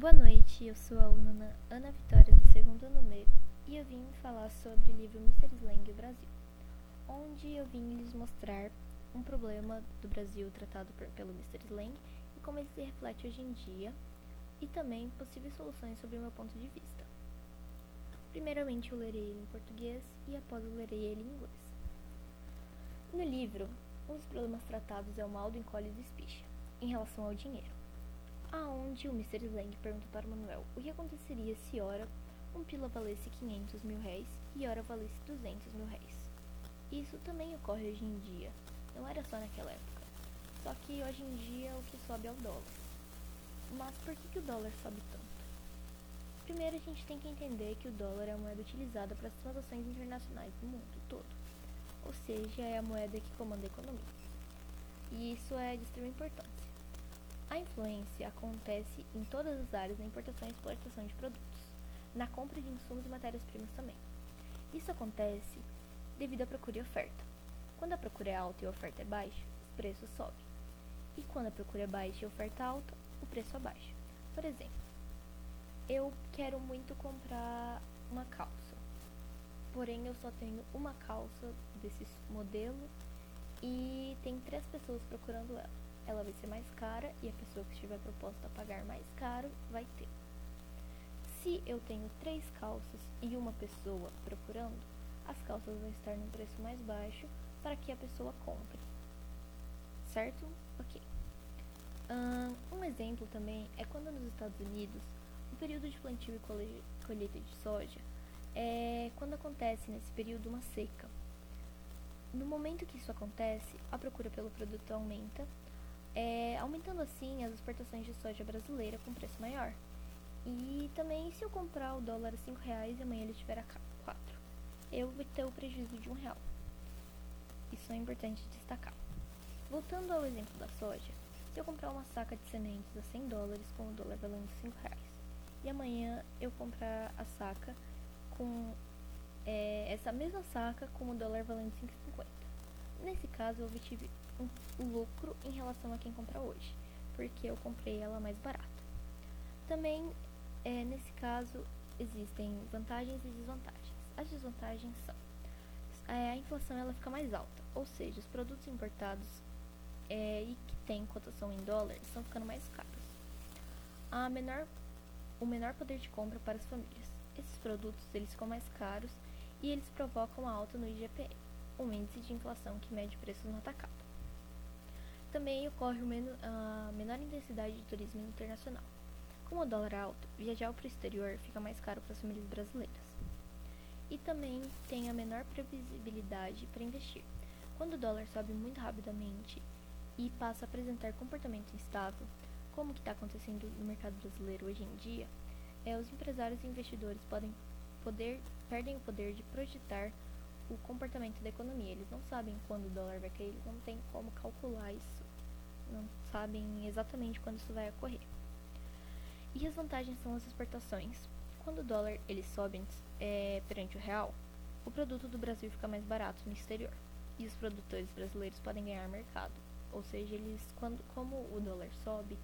Boa noite, eu sou a aluna Ana Vitória do segundo ano e eu vim falar sobre o livro Mr. Slang Brasil, onde eu vim lhes mostrar um problema do Brasil tratado por, pelo Mr. Slang e como ele se reflete hoje em dia e também possíveis soluções sobre o meu ponto de vista. Primeiramente eu lerei ele em português e após eu lerei ele em inglês. No livro, um dos problemas tratados é o mal do encolhe e espicha, em relação ao dinheiro. Aonde o Mr. Slang pergunta para Manuel o que aconteceria se ora um pila valesse 500 mil réis e ora valesse 200 mil réis. Isso também ocorre hoje em dia, não era só naquela época. Só que hoje em dia o que sobe é o dólar. Mas por que, que o dólar sobe tanto? Primeiro a gente tem que entender que o dólar é a moeda utilizada para as transações internacionais do mundo todo. Ou seja, é a moeda que comanda a economia. E isso é de extrema importância. A influência acontece em todas as áreas da importação e exportação de produtos, na compra de insumos e matérias-primas também. Isso acontece devido à procura e oferta. Quando a procura é alta e a oferta é baixa, os preços sobem. E quando a procura é baixa e a oferta alta, o preço abaixa. Por exemplo, eu quero muito comprar uma calça, porém eu só tenho uma calça desse modelo e tem três pessoas procurando ela ela vai ser mais cara e a pessoa que estiver proposta a pagar mais caro vai ter. Se eu tenho três calças e uma pessoa procurando, as calças vão estar num preço mais baixo para que a pessoa compre. Certo? Ok. Um exemplo também é quando nos Estados Unidos o período de plantio e colheita de soja é quando acontece nesse período uma seca. No momento que isso acontece, a procura pelo produto aumenta é, aumentando assim as exportações de soja brasileira com preço maior. E também se eu comprar o dólar a 5 reais e amanhã ele estiver a 4, eu vou ter o prejuízo de um real. Isso é importante destacar. Voltando ao exemplo da soja, se eu comprar uma saca de sementes a 100 dólares com o dólar valendo 5 reais, e amanhã eu comprar a saca com é, essa mesma saca com o dólar valendo 5,50. Nesse caso, eu obtive um lucro em relação a quem compra hoje, porque eu comprei ela mais barata. Também, é, nesse caso, existem vantagens e desvantagens. As desvantagens são é, a inflação ela fica mais alta, ou seja, os produtos importados é, e que têm cotação em dólar estão ficando mais caros. A menor, o menor poder de compra para as famílias. Esses produtos eles ficam mais caros e eles provocam a alta no IGPM, um índice de inflação que mede preços no atacado. Também ocorre a menor intensidade de turismo internacional. Com o dólar alto, viajar para o exterior fica mais caro para as famílias brasileiras. E também tem a menor previsibilidade para investir. Quando o dólar sobe muito rapidamente e passa a apresentar comportamento instável, como que está acontecendo no mercado brasileiro hoje em dia, é, os empresários e investidores podem poder, perdem o poder de projetar o comportamento da economia. Eles não sabem quando o dólar vai cair, eles não têm como calcular isso, não sabem exatamente quando isso vai ocorrer. E as vantagens são as exportações. Quando o dólar ele sobe é, perante o real, o produto do Brasil fica mais barato no exterior e os produtores brasileiros podem ganhar mercado. Ou seja, eles quando como o dólar sobe,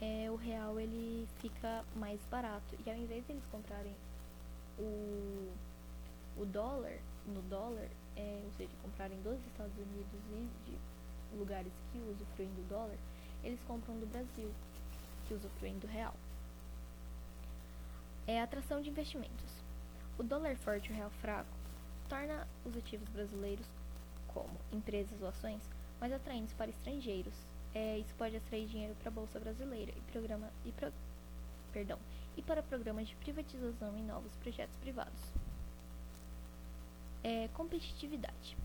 é, o real ele fica mais barato e ao invés de eles comprarem o, o dólar no dólar, é, ou seja, comprarem dos Estados Unidos e de lugares que usufruem do dólar, eles compram do Brasil, que usufruem do real. É atração de investimentos. O dólar forte e o real fraco torna os ativos brasileiros, como empresas ou ações, mais atraentes para estrangeiros. É, isso pode atrair dinheiro para a bolsa brasileira e programa e pro, perdão, e para programas de privatização em novos projetos privados. É, competitividade.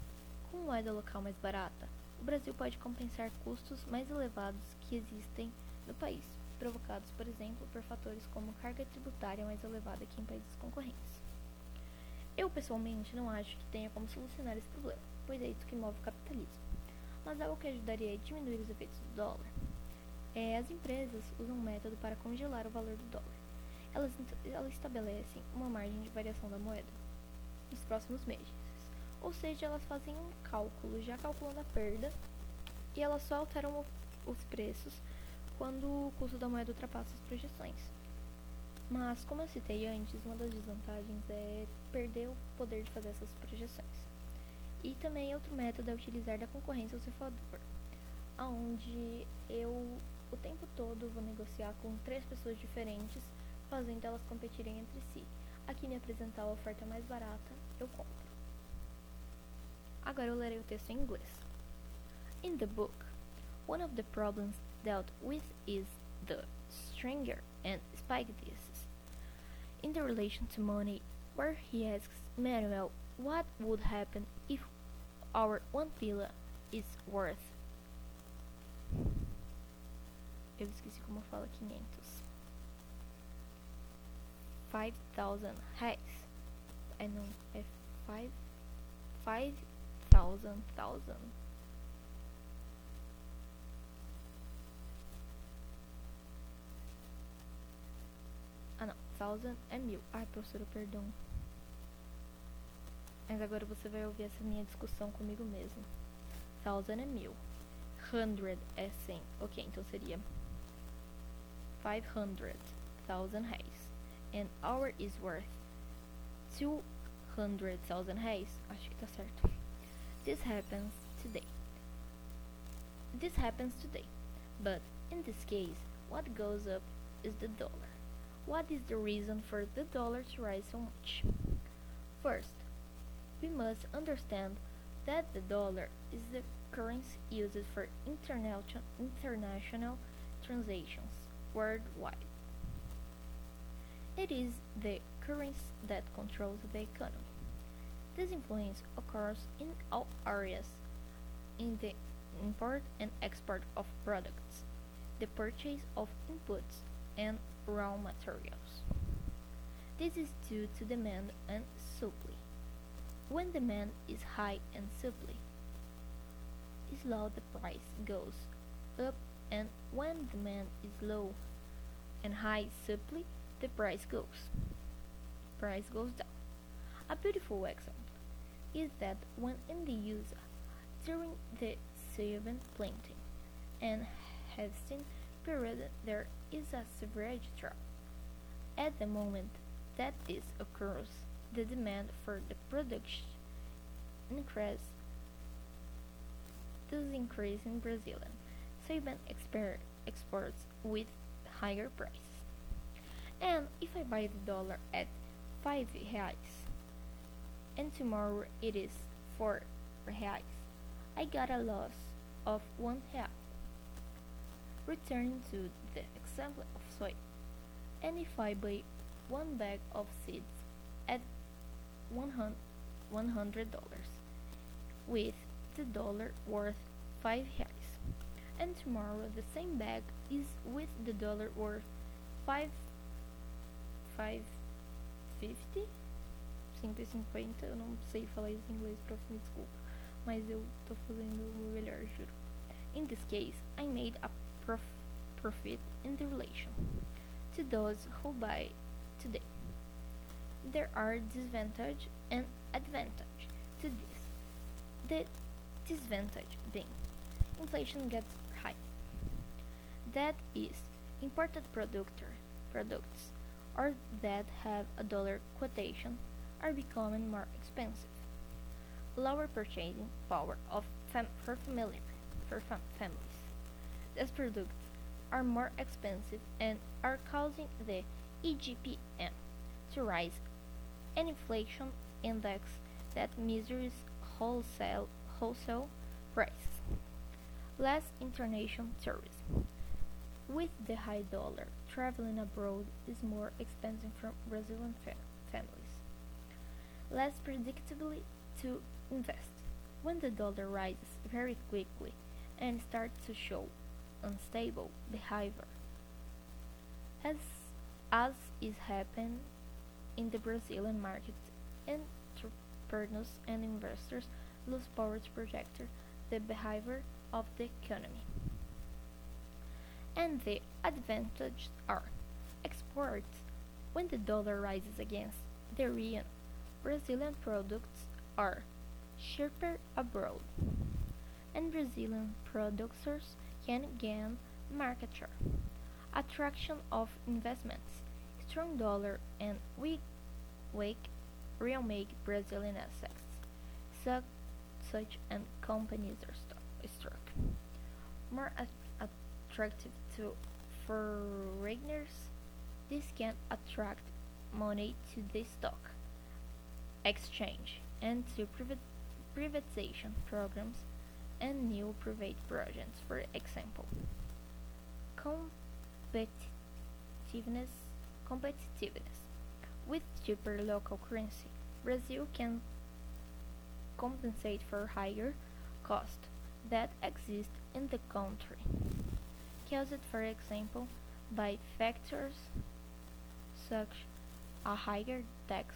Com moeda local mais barata, o Brasil pode compensar custos mais elevados que existem no país, provocados, por exemplo, por fatores como carga tributária mais elevada que em países concorrentes. Eu, pessoalmente, não acho que tenha como solucionar esse problema, pois é isso que move o capitalismo. Mas algo que ajudaria a diminuir os efeitos do dólar é as empresas usam um método para congelar o valor do dólar. Elas, elas estabelecem uma margem de variação da moeda nos próximos meses. Ou seja, elas fazem um cálculo, já calculando a perda, e elas só alteram os preços quando o custo da moeda ultrapassa as projeções. Mas, como eu citei antes, uma das desvantagens é perder o poder de fazer essas projeções. E também outro método é utilizar da concorrência ao seu favor, onde eu o tempo todo vou negociar com três pessoas diferentes, fazendo elas competirem entre si. Aqui me apresentar a oferta mais barata, eu compro. Agora eu lerei o texto em inglês. In the book, one of the problems dealt with is the stringer and spaghettis. In the relation to money, where he asks Manuel what would happen if our one villa is worth. Eu esqueci como fala 500. 5,000 reais. É não, é 5 5,000 thousand. Ah não, thousand é mil. Ai, professora, perdão. Mas agora você vai ouvir essa minha discussão comigo mesmo. Thousand é mil. Hundred é cem. Ok, então seria 500,000 reais. And hour is worth 200,000 reais. Acho que tá certo. This happens today. This happens today. But in this case, what goes up is the dollar. What is the reason for the dollar to rise so much? First, we must understand that the dollar is the currency used for international transactions worldwide. It is the currency that controls the economy. This influence occurs in all areas in the import and export of products, the purchase of inputs and raw materials. This is due to demand and supply. When demand is high and supply is low, the price goes up and when demand is low and high supply, the price goes price goes down. A beautiful example is that when in the use during the Sylvan planting and harvesting period there is a severe drop. At the moment that this occurs, the demand for the production increases. This increase in Brazilian Sylvan exports with higher prices. And if I buy the dollar at 5 reais and tomorrow it is 4 reais, I got a loss of 1 real. Returning to the example of soy, and if I buy one bag of seeds at $100 with the dollar worth 5 reais and tomorrow the same bag is with the dollar worth 5 550 550 eu não sei falar isso em inglês, prof, me desculpa. Mas eu tô fazendo o melhor, juro. In this case I made a prof profit in the relation to those who buy today. There are disadvantage and advantage to this. The disadvantage being inflation gets high. that is, imported productor, products or that have a dollar quotation are becoming more expensive. Lower purchasing power of fam for, for fam families. These products are more expensive and are causing the EGPM to rise, an inflation index that measures wholesale, wholesale prices. Less international tourism. With the high dollar, traveling abroad is more expensive for Brazilian fa families. Less predictably to invest. When the dollar rises very quickly and starts to show unstable behavior, as, as is happening in the Brazilian market, entrepreneurs and investors lose power to project the behavior of the economy and the advantages are exports when the dollar rises against the real. Brazilian products are cheaper abroad and Brazilian producers can gain market share, attraction of investments, strong dollar, and weak, weak real make Brazilian assets, such, such and companies are struck. More attractive to foreigners, this can attract money to the stock exchange and to privat- privatization programs and new private projects, for example. Competitiveness, competitiveness. With cheaper local currency, Brazil can compensate for higher costs that exist in the country, caused, for example, by factors such a higher tax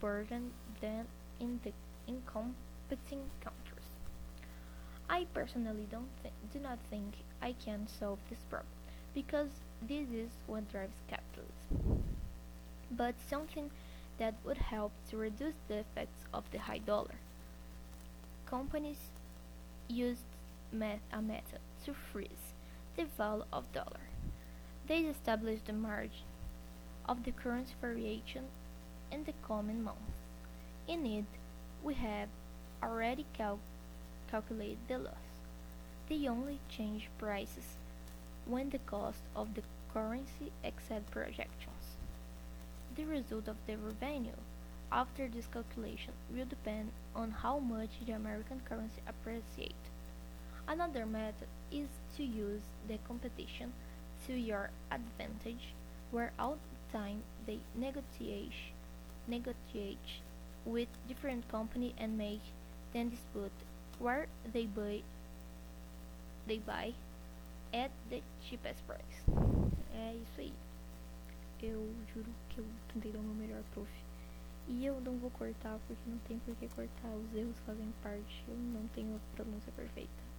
burden than in the in competing countries. I personally don't do not think I can solve this problem because this is what drives capitalism. But something that would help to reduce the effects of the high dollar. Companies used met a method to freeze the value of dollar. They established the margin of the currency variation in the coming months. In it, we have already cal- calculated the loss. They only change prices when the cost of the currency exceed projections. The result of the revenue after this calculation will depend on how much the American currency appreciates. Another method is to use the competition to your advantage, where all the time they negotiate, negotiate with different company and make then dispute where they buy they buy at the cheapest price. É isso aí. Eu juro que eu tentei dar o meu melhor, prof. E eu não vou cortar porque não tem por que cortar. Os erros fazem parte. Eu não tenho a pronúncia perfeita.